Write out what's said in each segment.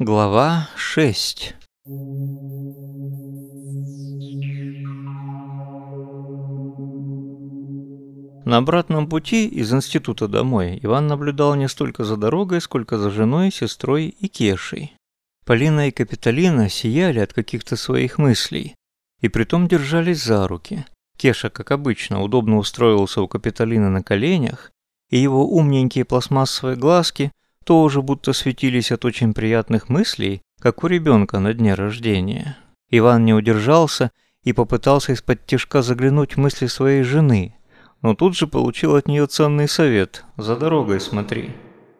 Глава 6 На обратном пути из института домой Иван наблюдал не столько за дорогой, сколько за женой, сестрой и Кешей. Полина и Капитолина сияли от каких-то своих мыслей, и притом держались за руки. Кеша, как обычно, удобно устроился у Капитолины на коленях, и его умненькие пластмассовые глазки – тоже будто светились от очень приятных мыслей, как у ребенка на дне рождения. Иван не удержался и попытался из-под тяжка заглянуть в мысли своей жены, но тут же получил от нее ценный совет «За дорогой смотри».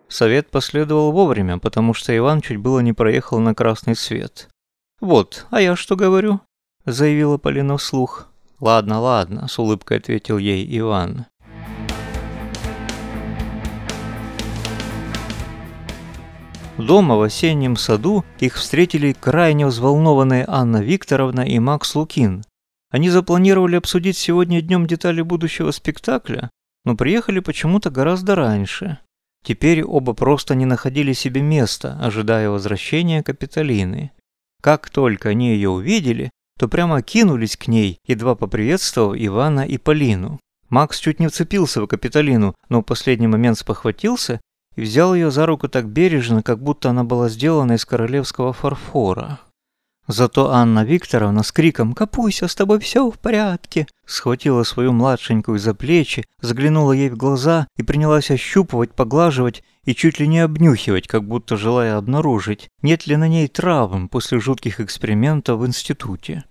Совет последовал вовремя, потому что Иван чуть было не проехал на красный свет. «Вот, а я что говорю?» – заявила Полина вслух. «Ладно, ладно», – с улыбкой ответил ей Иван. Дома в осеннем саду их встретили крайне взволнованные Анна Викторовна и Макс Лукин. Они запланировали обсудить сегодня днем детали будущего спектакля, но приехали почему-то гораздо раньше. Теперь оба просто не находили себе места, ожидая возвращения Капитолины. Как только они ее увидели, то прямо кинулись к ней, едва поприветствовав Ивана и Полину. Макс чуть не вцепился в Капитолину, но в последний момент спохватился и взял ее за руку так бережно, как будто она была сделана из королевского фарфора. Зато Анна Викторовна с криком «Капуйся, с тобой все в порядке!» схватила свою младшенькую за плечи, заглянула ей в глаза и принялась ощупывать, поглаживать и чуть ли не обнюхивать, как будто желая обнаружить, нет ли на ней травм после жутких экспериментов в институте.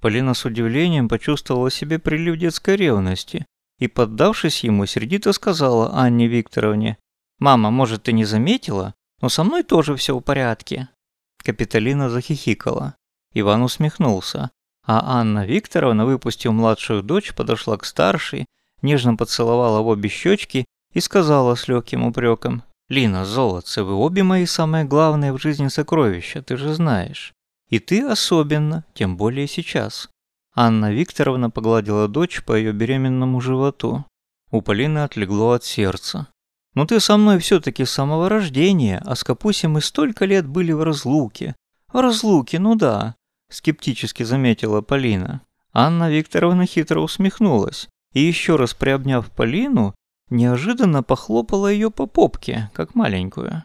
Полина с удивлением почувствовала себе прилив детской ревности и, поддавшись ему, сердито сказала Анне Викторовне «Мама, может, ты не заметила, но со мной тоже все в порядке». Капитолина захихикала. Иван усмехнулся, а Анна Викторовна, выпустив младшую дочь, подошла к старшей, нежно поцеловала в обе щечки и сказала с легким упреком, «Лина, золотце, вы обе мои самые главные в жизни сокровища, ты же знаешь. И ты особенно, тем более сейчас». Анна Викторовна погладила дочь по ее беременному животу. У Полины отлегло от сердца. Но ты со мной все-таки с самого рождения, а с Капусем мы столько лет были в разлуке. В разлуке, ну да, скептически заметила Полина. Анна Викторовна хитро усмехнулась и еще раз приобняв Полину, неожиданно похлопала ее по попке, как маленькую.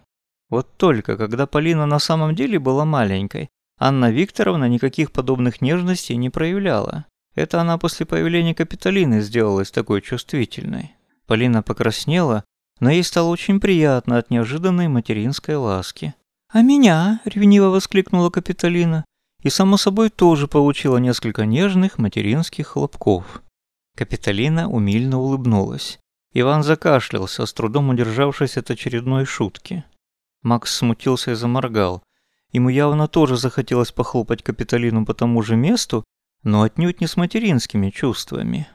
Вот только, когда Полина на самом деле была маленькой, Анна Викторовна никаких подобных нежностей не проявляла. Это она после появления Капитолины сделалась такой чувствительной. Полина покраснела но ей стало очень приятно от неожиданной материнской ласки. «А меня?» – ревниво воскликнула Капитолина, и, само собой, тоже получила несколько нежных материнских хлопков. Капитолина умильно улыбнулась. Иван закашлялся, с трудом удержавшись от очередной шутки. Макс смутился и заморгал. Ему явно тоже захотелось похлопать Капитолину по тому же месту, но отнюдь не с материнскими чувствами.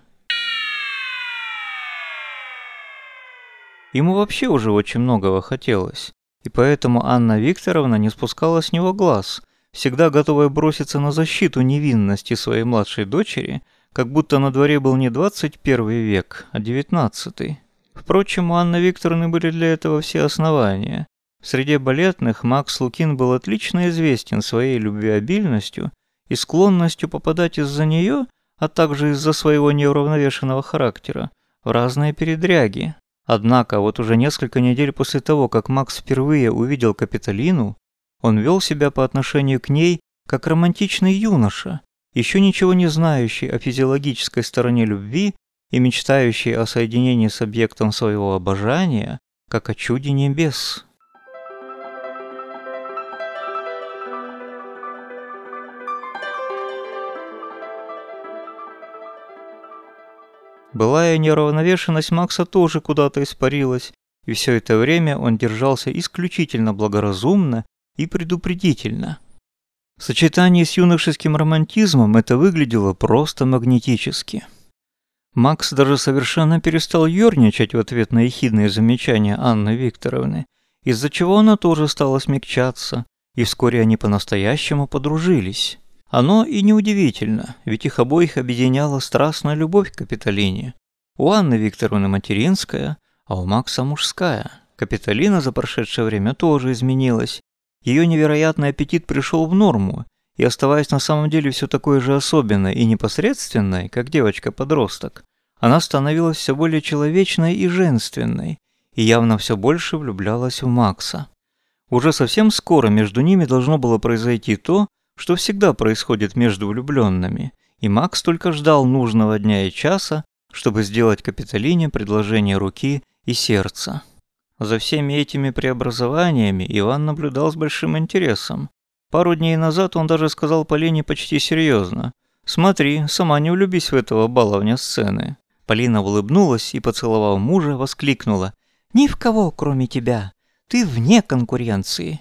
Ему вообще уже очень многого хотелось, и поэтому Анна Викторовна не спускала с него глаз, всегда готовая броситься на защиту невинности своей младшей дочери, как будто на дворе был не 21 век, а 19. Впрочем, у Анны Викторовны были для этого все основания. Среди балетных Макс Лукин был отлично известен своей любвеобильностью и склонностью попадать из-за нее, а также из-за своего неуравновешенного характера, в разные передряги, Однако вот уже несколько недель после того, как Макс впервые увидел Капитолину, он вел себя по отношению к ней как романтичный юноша, еще ничего не знающий о физиологической стороне любви и мечтающий о соединении с объектом своего обожания, как о чуде небес. Былая неравновешенность Макса тоже куда-то испарилась, и все это время он держался исключительно благоразумно и предупредительно. В сочетании с юношеским романтизмом это выглядело просто магнетически. Макс даже совершенно перестал ерничать в ответ на ехидные замечания Анны Викторовны, из-за чего она тоже стала смягчаться, и вскоре они по-настоящему подружились. Оно и неудивительно, ведь их обоих объединяла страстная любовь к Капитолине. У Анны Викторовны материнская, а у Макса мужская. Капитолина за прошедшее время тоже изменилась, Ее невероятный аппетит пришел в норму, и оставаясь на самом деле все такой же особенной и непосредственной, как девочка-подросток, она становилась все более человечной и женственной, и явно все больше влюблялась в Макса. Уже совсем скоро между ними должно было произойти то, что всегда происходит между влюбленными, и Макс только ждал нужного дня и часа, чтобы сделать Капитолине предложение руки и сердца. За всеми этими преобразованиями Иван наблюдал с большим интересом. Пару дней назад он даже сказал Полине почти серьезно. «Смотри, сама не влюбись в этого баловня сцены». Полина улыбнулась и, поцеловав мужа, воскликнула. «Ни в кого, кроме тебя. Ты вне конкуренции».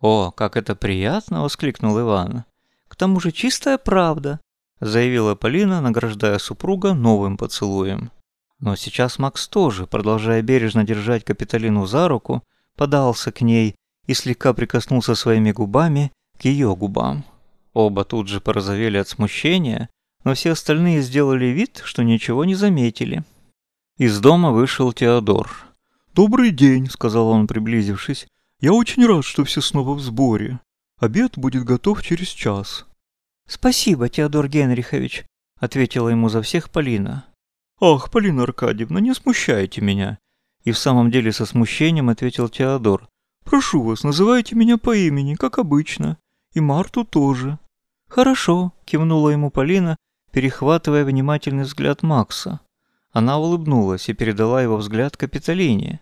«О, как это приятно!» – воскликнул Иван. «К тому же чистая правда», – заявила Полина, награждая супруга новым поцелуем. Но сейчас Макс тоже, продолжая бережно держать Капитолину за руку, подался к ней и слегка прикоснулся своими губами к ее губам. Оба тут же порозовели от смущения, но все остальные сделали вид, что ничего не заметили. Из дома вышел Теодор. «Добрый день», — сказал он, приблизившись. «Я очень рад, что все снова в сборе. Обед будет готов через час». «Спасибо, Теодор Генрихович», — ответила ему за всех Полина. «Ах, Полина Аркадьевна, не смущайте меня!» И в самом деле со смущением ответил Теодор. «Прошу вас, называйте меня по имени, как обычно. И Марту тоже». «Хорошо», — кивнула ему Полина, перехватывая внимательный взгляд Макса. Она улыбнулась и передала его взгляд Капитолине.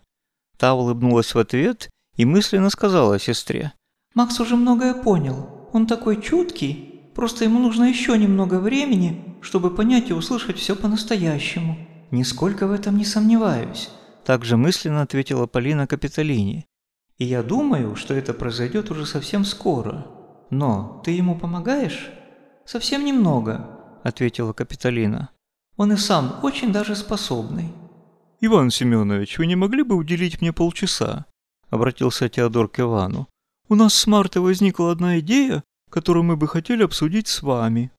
Та улыбнулась в ответ и мысленно сказала сестре. «Макс уже многое понял. Он такой чуткий, Просто ему нужно еще немного времени, чтобы понять и услышать все по-настоящему. Нисколько в этом не сомневаюсь. Также мысленно ответила Полина Капитолини. И я думаю, что это произойдет уже совсем скоро. Но ты ему помогаешь? Совсем немного, ответила Капитолина. Он и сам очень даже способный. Иван Семенович, вы не могли бы уделить мне полчаса? Обратился Теодор к Ивану. У нас с Мартой возникла одна идея, которую мы бы хотели обсудить с вами».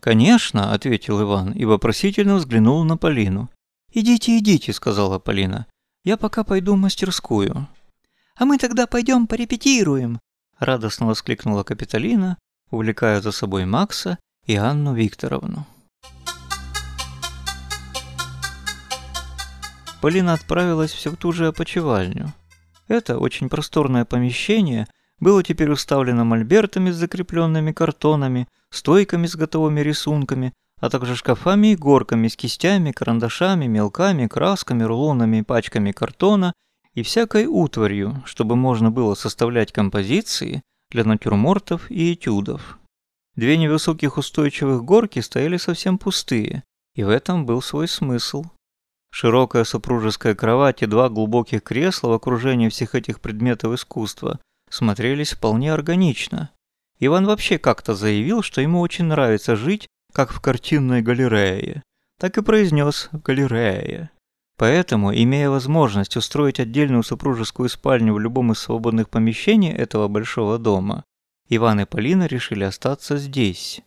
«Конечно», — ответил Иван и вопросительно взглянул на Полину. «Идите, идите», — сказала Полина. «Я пока пойду в мастерскую». «А мы тогда пойдем порепетируем», — радостно воскликнула Капитолина, увлекая за собой Макса и Анну Викторовну. Полина отправилась все в ту же опочивальню. Это очень просторное помещение было теперь уставлено мольбертами с закрепленными картонами, стойками с готовыми рисунками, а также шкафами и горками с кистями, карандашами, мелками, красками, рулонами и пачками картона и всякой утварью, чтобы можно было составлять композиции для натюрмортов и этюдов. Две невысоких устойчивых горки стояли совсем пустые, и в этом был свой смысл. Широкая супружеская кровать и два глубоких кресла в окружении всех этих предметов искусства смотрелись вполне органично. Иван вообще как-то заявил, что ему очень нравится жить, как в картинной галерее. Так и произнес «в галерее». Поэтому, имея возможность устроить отдельную супружескую спальню в любом из свободных помещений этого большого дома, Иван и Полина решили остаться здесь.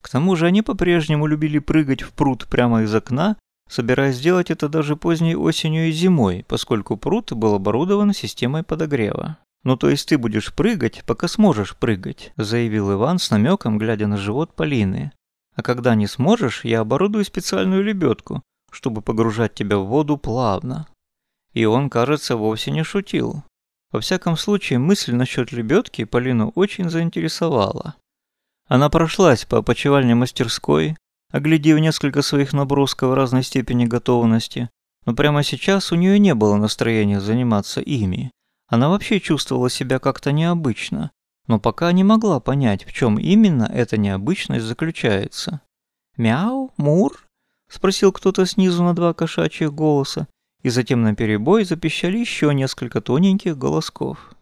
К тому же они по-прежнему любили прыгать в пруд прямо из окна, собираясь сделать это даже поздней осенью и зимой, поскольку пруд был оборудован системой подогрева. «Ну то есть ты будешь прыгать, пока сможешь прыгать», – заявил Иван с намеком, глядя на живот Полины. «А когда не сможешь, я оборудую специальную лебедку, чтобы погружать тебя в воду плавно». И он, кажется, вовсе не шутил. Во всяком случае, мысль насчет лебедки Полину очень заинтересовала. Она прошлась по опочивальне мастерской, оглядев несколько своих набросков разной степени готовности, но прямо сейчас у нее не было настроения заниматься ими. Она вообще чувствовала себя как-то необычно, но пока не могла понять, в чем именно эта необычность заключается. «Мяу? Мур?» – спросил кто-то снизу на два кошачьих голоса, и затем на перебой запищали еще несколько тоненьких голосков.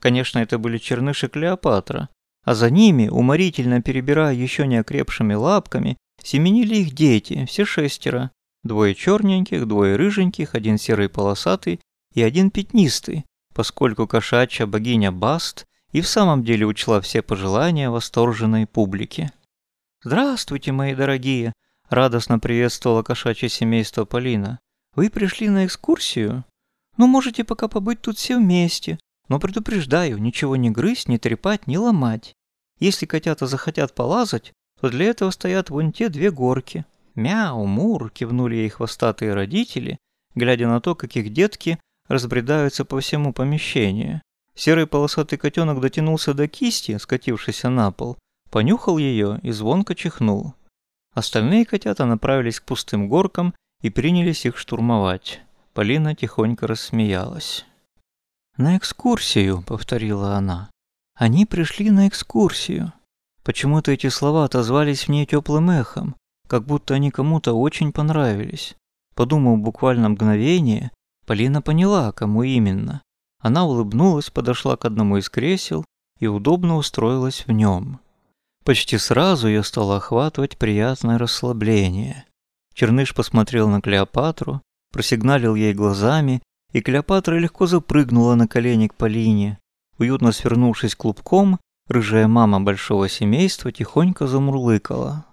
Конечно, это были черныши Клеопатра, а за ними, уморительно перебирая еще не окрепшими лапками, семенили их дети, все шестеро. Двое черненьких, двое рыженьких, один серый полосатый и один пятнистый, поскольку кошачья богиня Баст и в самом деле учла все пожелания восторженной публики. «Здравствуйте, мои дорогие!» – радостно приветствовала кошачье семейство Полина. «Вы пришли на экскурсию? Ну, можете пока побыть тут все вместе, Но предупреждаю, ничего не грызть, не трепать, не ломать. Если котята захотят полазать, то для этого стоят вон те две горки. Мяу, мур, кивнули ей хвостатые родители, глядя на то, как их детки разбредаются по всему помещению. Серый полосатый котенок дотянулся до кисти, скатившейся на пол, понюхал ее и звонко чихнул. Остальные котята направились к пустым горкам и принялись их штурмовать. Полина тихонько рассмеялась. «На экскурсию», — повторила она. «Они пришли на экскурсию». Почему-то эти слова отозвались в ней теплым эхом, как будто они кому-то очень понравились. Подумав буквально мгновение, Полина поняла, кому именно. Она улыбнулась, подошла к одному из кресел и удобно устроилась в нем. Почти сразу ее стало охватывать приятное расслабление. Черныш посмотрел на Клеопатру, просигналил ей глазами, и Клеопатра легко запрыгнула на колени к Полине. Уютно свернувшись клубком, рыжая мама большого семейства тихонько замурлыкала.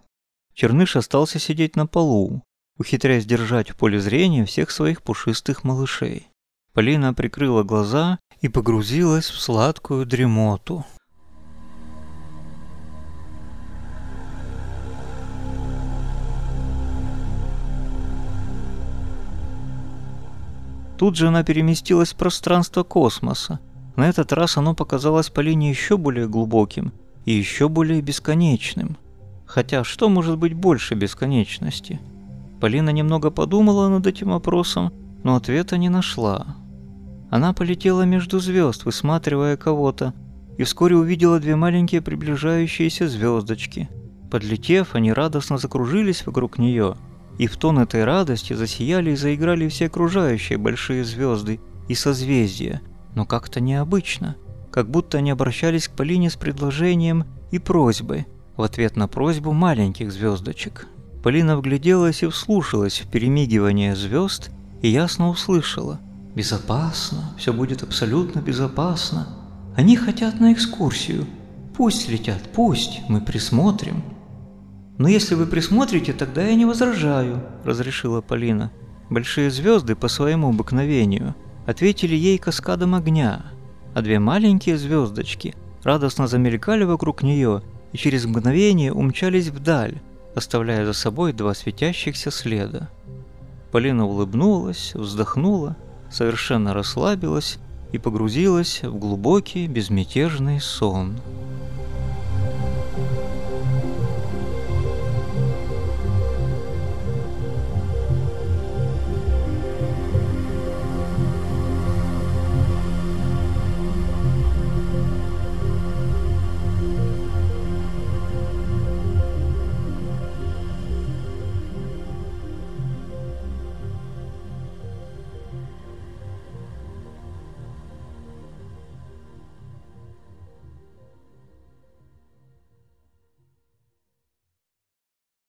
Черныш остался сидеть на полу, ухитряясь держать в поле зрения всех своих пушистых малышей. Полина прикрыла глаза и погрузилась в сладкую дремоту. Тут же она переместилась в пространство космоса. На этот раз оно показалось Полине еще более глубоким и еще более бесконечным. Хотя что может быть больше бесконечности? Полина немного подумала над этим вопросом, но ответа не нашла. Она полетела между звезд, высматривая кого-то, и вскоре увидела две маленькие приближающиеся звездочки. Подлетев, они радостно закружились вокруг нее, и в тон этой радости засияли и заиграли все окружающие большие звезды и созвездия, но как-то необычно, как будто они обращались к Полине с предложением и просьбой в ответ на просьбу маленьких звездочек. Полина вгляделась и вслушалась в перемигивание звезд и ясно услышала. «Безопасно, все будет абсолютно безопасно. Они хотят на экскурсию. Пусть летят, пусть, мы присмотрим». «Но если вы присмотрите, тогда я не возражаю», – разрешила Полина. Большие звезды по своему обыкновению ответили ей каскадом огня, а две маленькие звездочки радостно замелькали вокруг нее и через мгновение умчались вдаль, оставляя за собой два светящихся следа. Полина улыбнулась, вздохнула, совершенно расслабилась и погрузилась в глубокий безмятежный сон.